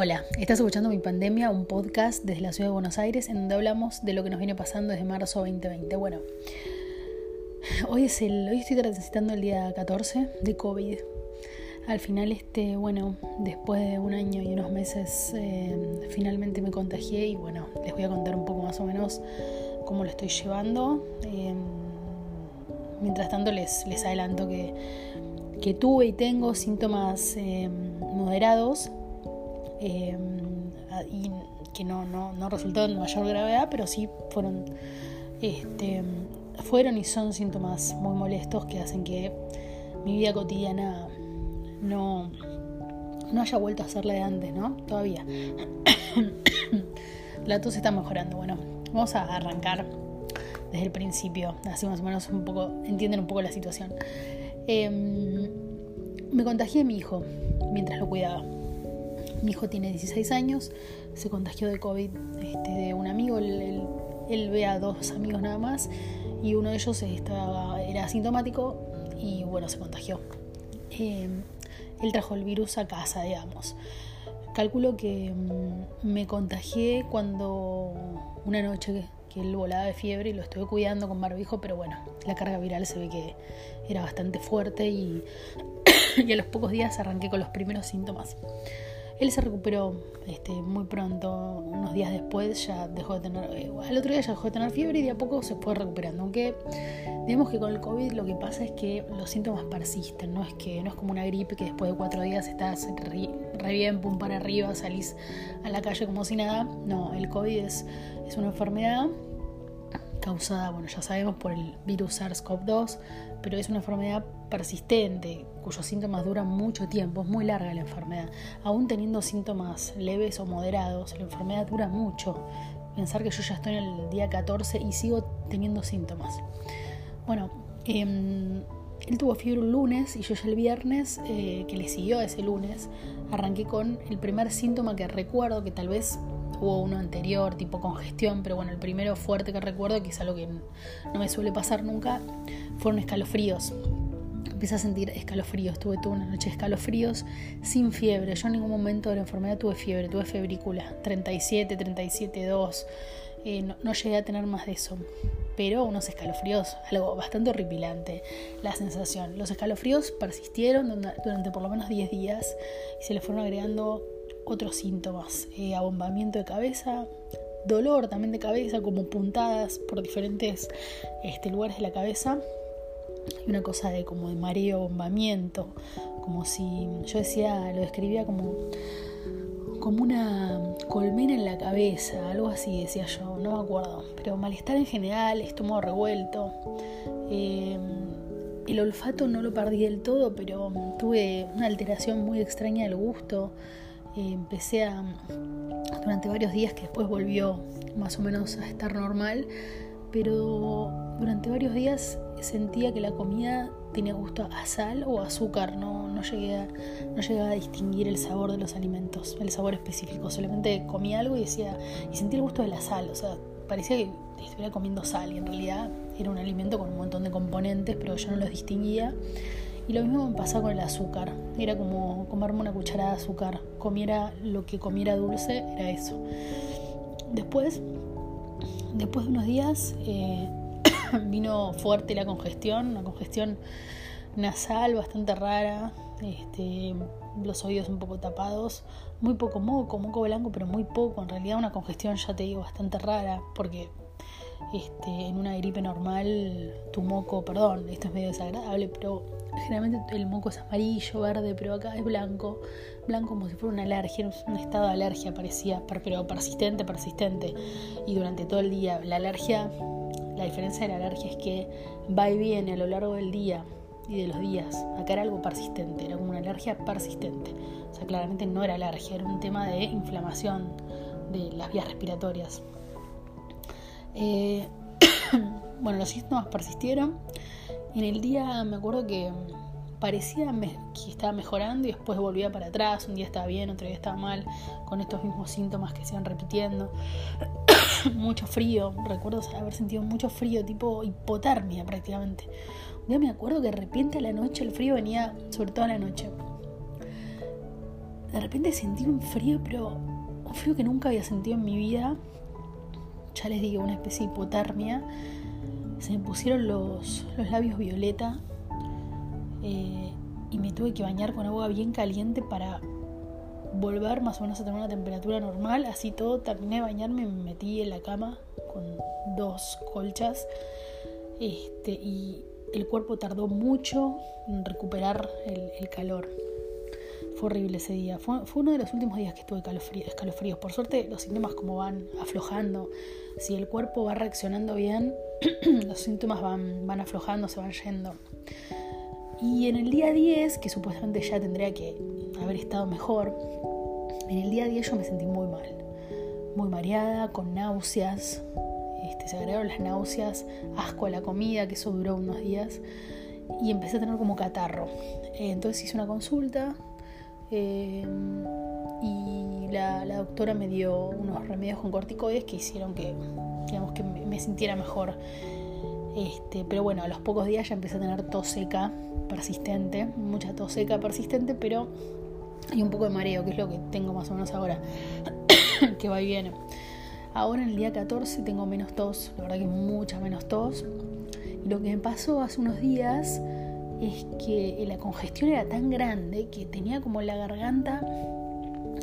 Hola, estás escuchando Mi Pandemia, un podcast desde la ciudad de Buenos Aires en donde hablamos de lo que nos viene pasando desde marzo 2020. Bueno, hoy es el hoy estoy transitando el día 14 de COVID. Al final este, bueno, después de un año y unos meses eh, finalmente me contagié y bueno, les voy a contar un poco más o menos cómo lo estoy llevando. Eh, mientras tanto les, les adelanto que, que tuve y tengo síntomas eh, moderados Em, y que no, no, no resultó en mayor gravedad, pero sí fueron, este, fueron y son síntomas muy molestos que hacen que mi vida cotidiana no, no haya vuelto a ser la de antes, ¿no? Todavía. la tos está mejorando. Bueno, vamos a arrancar desde el principio, así más o menos un poco, entienden un poco la situación. Em, me contagié a mi hijo mientras lo cuidaba. Mi hijo tiene 16 años, se contagió de COVID este, de un amigo, él, ve a dos amigos nada más y uno de ellos estaba, era asintomático y bueno, se contagió. Em, él trajo el virus a casa, digamos. Calculo que mm, me contagié cuando una noche que él volaba de fiebre y lo estuve cuidando con barbijo, pero bueno, la carga viral se ve que era bastante fuerte y, y a los pocos días arranqué con los primeros síntomas. Él se recuperó este, muy pronto, unos días después ya dejó de tener, eh, al otro día ya dejó de tener fiebre y de a poco se fue recuperando. Aunque digamos que con el COVID lo que pasa es que los síntomas persisten, no es que no es como una gripe que después de cuatro días estás re, bien, pum para arriba, salís a la calle como si nada. No, el COVID es, es una enfermedad causada, bueno, ya sabemos, por el virus SARS-CoV-2, pero es una enfermedad persistente, cuyos síntomas duran mucho tiempo, es muy larga la enfermedad. Aún teniendo síntomas leves o moderados, la enfermedad dura mucho. Pensar que yo ya estoy en el día 14 y sigo teniendo síntomas. Bueno, em, él tuvo fiebre un lunes y yo ya el viernes, eh, que le siguió ese lunes, arranqué con el primer síntoma que recuerdo, que tal vez hubo uno anterior, tipo congestión, pero bueno, el primero fuerte que recuerdo, que es algo que no me suele pasar nunca, fueron escalofríos. Empecé a sentir escalofríos, tuve toda una noche de escalofríos sin fiebre. Yo en ningún momento de la enfermedad tuve fiebre, tuve febrícula, 37, 37,2. Eh, no, no llegué a tener más de eso pero unos escalofríos, algo bastante horripilante la sensación. Los escalofríos persistieron durante por lo menos 10 días y se le fueron agregando otros síntomas, eh, abombamiento de cabeza, dolor también de cabeza, como puntadas por diferentes este, lugares de la cabeza, y una cosa de como de mareo, abombamiento, como si yo decía, lo describía como como una colmena en la cabeza, algo así decía yo, no me acuerdo, pero malestar en general, estómago revuelto. Eh, el olfato no lo perdí del todo, pero tuve una alteración muy extraña del gusto. Empecé a, durante varios días que después volvió más o menos a estar normal, pero durante varios días sentía que la comida tenía gusto a sal o azúcar, no, no, llegué a, no llegaba a distinguir el sabor de los alimentos, el sabor específico, solamente comía algo y decía, y sentía el gusto de la sal, o sea, parecía que estuviera comiendo sal y en realidad era un alimento con un montón de componentes, pero yo no los distinguía y lo mismo me pasaba con el azúcar. Era como comerme una cucharada de azúcar. Comiera lo que comiera dulce, era eso. Después, después de unos días, eh, vino fuerte la congestión, una congestión nasal bastante rara, este, los oídos un poco tapados, muy poco moco, moco blanco, pero muy poco. En realidad una congestión, ya te digo, bastante rara, porque este, en una gripe normal tu moco, perdón, esto es medio desagradable, pero generalmente el moco es amarillo, verde, pero acá es blanco, blanco como si fuera una alergia, un estado de alergia parecía, pero persistente, persistente. Y durante todo el día, la alergia, la diferencia de la alergia es que va y viene a lo largo del día y de los días. Acá era algo persistente, era como una alergia persistente. O sea, claramente no era alergia, era un tema de inflamación de las vías respiratorias. Eh, bueno, los síntomas persistieron en el día me acuerdo que parecía que estaba mejorando y después volvía para atrás, un día estaba bien, otro día estaba mal, con estos mismos síntomas que se iban repitiendo. mucho frío, recuerdo haber sentido mucho frío, tipo hipotermia prácticamente. Un día me acuerdo que de repente a la noche el frío venía, sobre todo a la noche. de repente sentí un frío, pero un frío que nunca había sentido en mi vida. Ya les digo, una especie de hipotermia. Se me pusieron los, labios violeta eh, y me tuve que bañar con agua bien caliente para volver más o menos a tener una temperatura normal. Así todo, terminé de bañarme, me metí en la cama con dos colchas este, y el cuerpo tardó mucho en recuperar el, calor. Fue horrible ese día. Fue, uno de los últimos días que estuve calofríos, escalofríos. Por suerte, los síntomas como van aflojando. Si el cuerpo va reaccionando bien, los síntomas van, van aflojando, se van yendo. Y en el día 10, que supuestamente ya tendría que haber estado mejor, en el día 10 yo me sentí muy mal. Muy mareada, con náuseas. Este, se agregaron las náuseas, asco a la comida, que eso duró unos días. Y empecé a tener como catarro. Eh, entonces hice una consulta. Eh, y la, doctora me dio unos remedios con corticoides que hicieron que, digamos, que me, sintiera mejor. Este, pero bueno, a los pocos días ya empecé a tener tos seca persistente, mucha tos seca persistente, pero hay un poco de mareo, que es lo que tengo más o menos ahora, que va y viene. Ahora en el día 14 tengo menos tos, la verdad que mucha menos tos. Lo que me pasó hace unos días es que la congestión era tan grande que tenía como la garganta,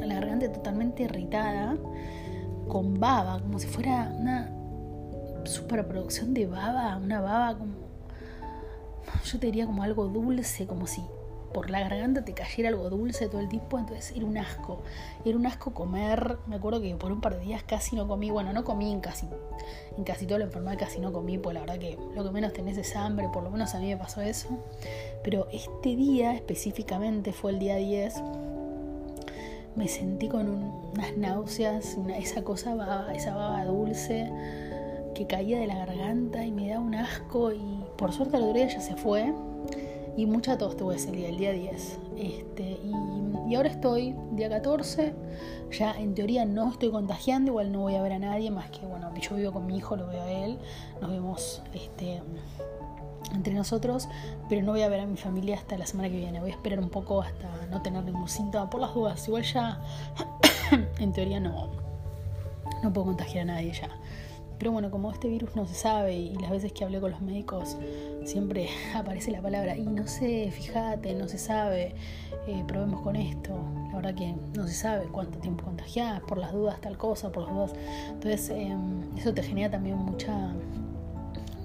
la garganta totalmente irritada, con baba, como si fuera una superproducción de baba, una baba como yo te diría como algo dulce, como si por la garganta te cayera algo dulce todo el tiempo, entonces era un asco. Era un asco comer, me acuerdo que por un par de días casi no comí, bueno, no comí en casi, en casi toda la enfermedad casi no comí, pues la verdad que lo que menos tenés es hambre, por lo menos a mí me pasó eso. Pero este día específicamente fue el día 10, me sentí con unas náuseas, una, esa cosa baba, esa baba dulce que caía de la garganta y me da un asco y por suerte otro día ya se fue y mucha tos tuve ese día, el día 10. Este, y, y, ahora estoy, día 14, ya en teoría no estoy contagiando, igual no voy a ver a nadie más que, bueno, yo vivo con mi hijo, lo veo a él, nos vemos este, entre nosotros, pero no voy a ver a mi familia hasta la semana que viene, voy a esperar un poco hasta no tener ningún síntoma por las dudas, igual ya en teoría no, no puedo contagiar a nadie ya. Pero bueno, como este virus no se sabe y las veces que hablé con los médicos siempre aparece la palabra y no sé, fíjate, no se sabe, eh, probemos con esto. La verdad que no se sabe cuánto tiempo contagiás, por las dudas tal cosa, por las dudas. Entonces em, eso te genera también mucha,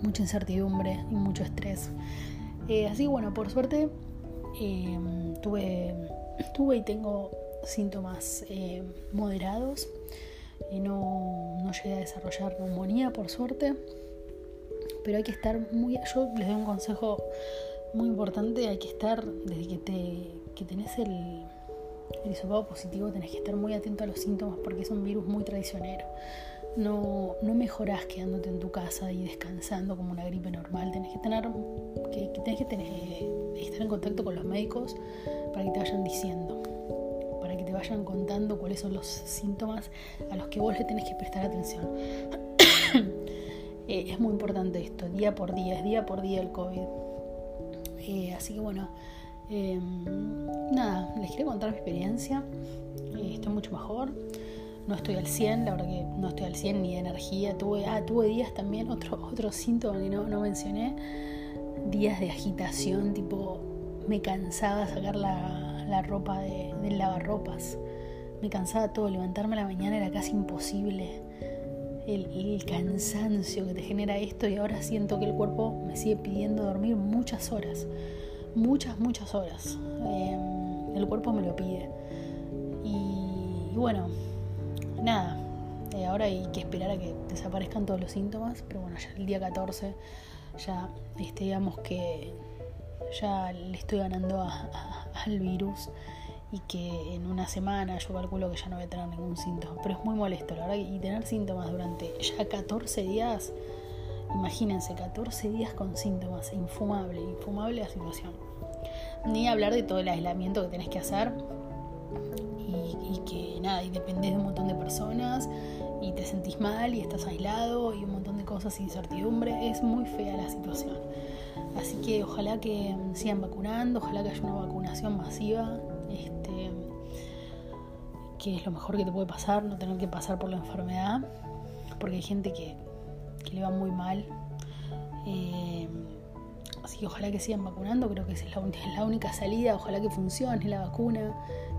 mucha incertidumbre y mucho estrés. Eh, así bueno, por suerte em, tuve, tuve y tengo síntomas eh, moderados y no, no llegué a desarrollar neumonía por suerte. Pero hay que estar muy... Yo les doy un consejo muy importante, hay que estar, desde que, te, que tenés el, el hisopado positivo, tenés que estar muy atento a los síntomas porque es un virus muy traicionero. No, no mejorás quedándote en tu casa y descansando como una gripe normal. Tenés que tener que, que tenés que tener, estar en contacto con los médicos para que te vayan diciendo que te vayan contando cuáles son los síntomas a los que vos le tenés que prestar atención. Eh, es muy importante esto, día por día, es día por día el COVID. Eh, así que bueno, em, nada, les quiero contar mi experiencia. Eh, estoy mucho mejor. No estoy al 100, la verdad que no estoy al 100 ni de energía. Tuve, ah, tuve días también, otro, otro síntoma que no, no mencioné, días de agitación, tipo me cansaba sacar la, la ropa de, del lavarropas. Me cansaba todo, levantarme a la mañana era casi imposible. El, cansancio que te genera esto y ahora siento que el cuerpo me sigue pidiendo dormir muchas horas, muchas, muchas horas. Em, el cuerpo me lo pide. Y, bueno, nada, eh, ahora hay que esperar a que desaparezcan todos los síntomas, pero bueno, ya el día 14 ya este, digamos que ya le estoy ganando al virus y que en una semana yo calculo que ya no voy a tener ningún síntoma. Pero es muy molesto, la verdad, y tener síntomas durante ya 14 días, imagínense, 14 días con síntomas, infumable, infumable la situación. Ni hablar de todo el aislamiento que tenés que hacer y, y que nada, y dependés de un montón de personas y te sentís mal y estás aislado y un montón de cosas, incertidumbre, es muy fea la situación. Así que ojalá que sigan vacunando, ojalá que haya una vacunación masiva. Este, que es lo mejor que te puede pasar, no tener que pasar por la enfermedad, porque hay gente que, le va muy mal. Eh, así que ojalá que sigan vacunando, creo que esa es la, es la, única salida, ojalá que funcione la vacuna,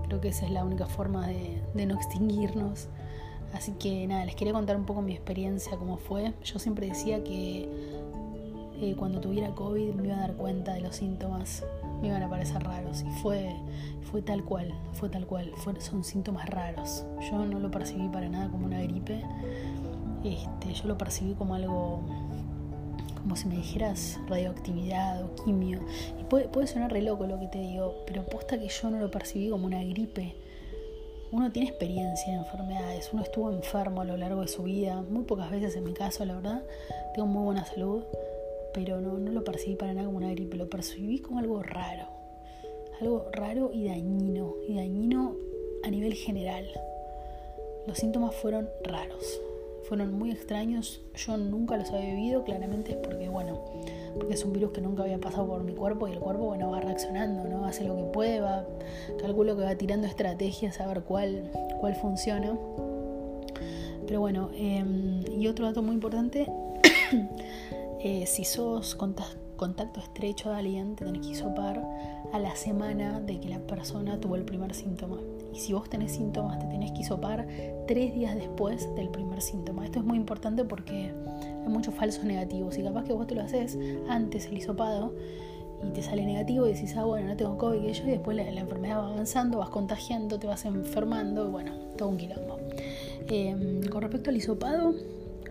creo que esa es la única forma de, de no extinguirnos. Así que nada, les quería contar un poco mi experiencia, cómo fue. Yo siempre decía que eh, cuando tuviera COVID me iba a dar cuenta de los síntomas, me iban a parecer raros. Y fue, fue tal cual, fue tal cual. son síntomas raros. Yo no lo percibí para nada como una gripe. Este, yo lo percibí como algo, como si me dijeras radioactividad o quimio. Puede, puede sonar re loco lo que te digo, pero posta que yo no lo percibí como una gripe. Uno tiene experiencia en enfermedades, uno estuvo enfermo a lo largo de su vida, muy pocas veces en mi caso, la verdad. Tengo muy buena salud, pero no, no lo percibí para nada como una gripe, lo percibí como algo raro, algo raro y dañino, y dañino a nivel general. Los síntomas fueron raros, fueron muy extraños, yo nunca los había vivido, claramente es porque, bueno, porque es un virus que nunca había pasado por mi cuerpo y el cuerpo, bueno, va reaccionando, ¿no? Hace lo que puede, va, calculo que va tirando estrategias a ver cuál, cuál funciona. Pero bueno, em, y otro dato muy importante Eh, si sos contacto estrecho de alguien, te tenés que hisopar a la semana de que la persona tuvo el primer síntoma. Y si vos tenés síntomas, te tenés que hisopar tres días después del primer síntoma. Esto es muy importante porque hay muchos falsos negativos y capaz que vos te lo haces antes el hisopado y te sale negativo y decís, ah, bueno, no tengo COVID y yo, y después la, enfermedad va avanzando, vas contagiando, te vas enfermando, y bueno, todo un quilombo. Em, con respecto al hisopado,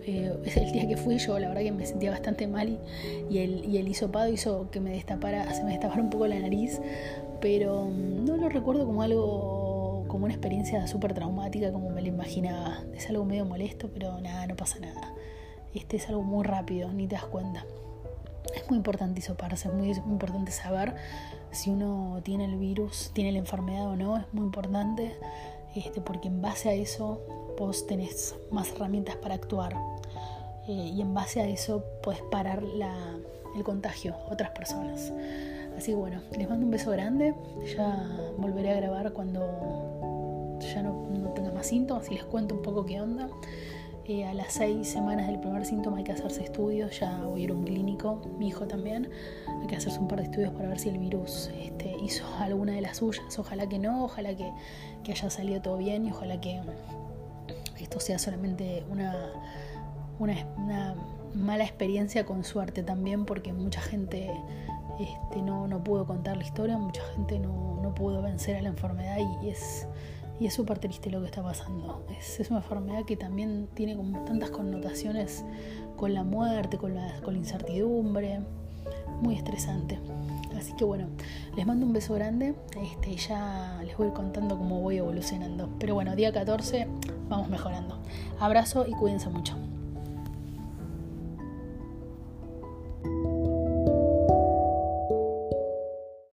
eh, el día que fui yo, la verdad que me sentía bastante mal y, el, y el hisopado hizo que me destapara, se me destapara un poco la nariz, pero mm, no lo recuerdo como algo, como una experiencia súper traumática como me lo imaginaba. Es algo medio molesto, pero nada, no pasa nada. Este es algo muy rápido, ni te das cuenta. Es muy importante hisoparse, es muy, muy importante saber si uno tiene el virus, tiene la enfermedad o no, es muy importante, este, porque en base a eso vos tenés más herramientas para actuar. Eh, y en base a eso puedes parar el contagio a otras personas. Así que bueno, les mando un beso grande. Ya volveré a grabar cuando ya no, tenga más síntomas y les cuento un poco qué onda. A las seis semanas del primer síntoma hay que hacerse estudios, ya voy a ir a un clínico, mi hijo también, hay que hacerse un par de estudios para ver si el virus este, hizo alguna de las suyas, ojalá que no, ojalá que, que haya salido todo bien y ojalá que esto sea solamente una, una, mala experiencia con suerte también, porque mucha gente este, no, no, pudo contar la historia, mucha gente no, no pudo vencer a la enfermedad y es y es súper triste lo que está pasando. Es, es, una enfermedad que también tiene como tantas connotaciones con la muerte, con la, con la incertidumbre, muy estresante. Así que bueno, les mando un beso grande este, ya les voy contando cómo voy evolucionando. Pero bueno, día 14 vamos mejorando. Abrazo y cuídense mucho.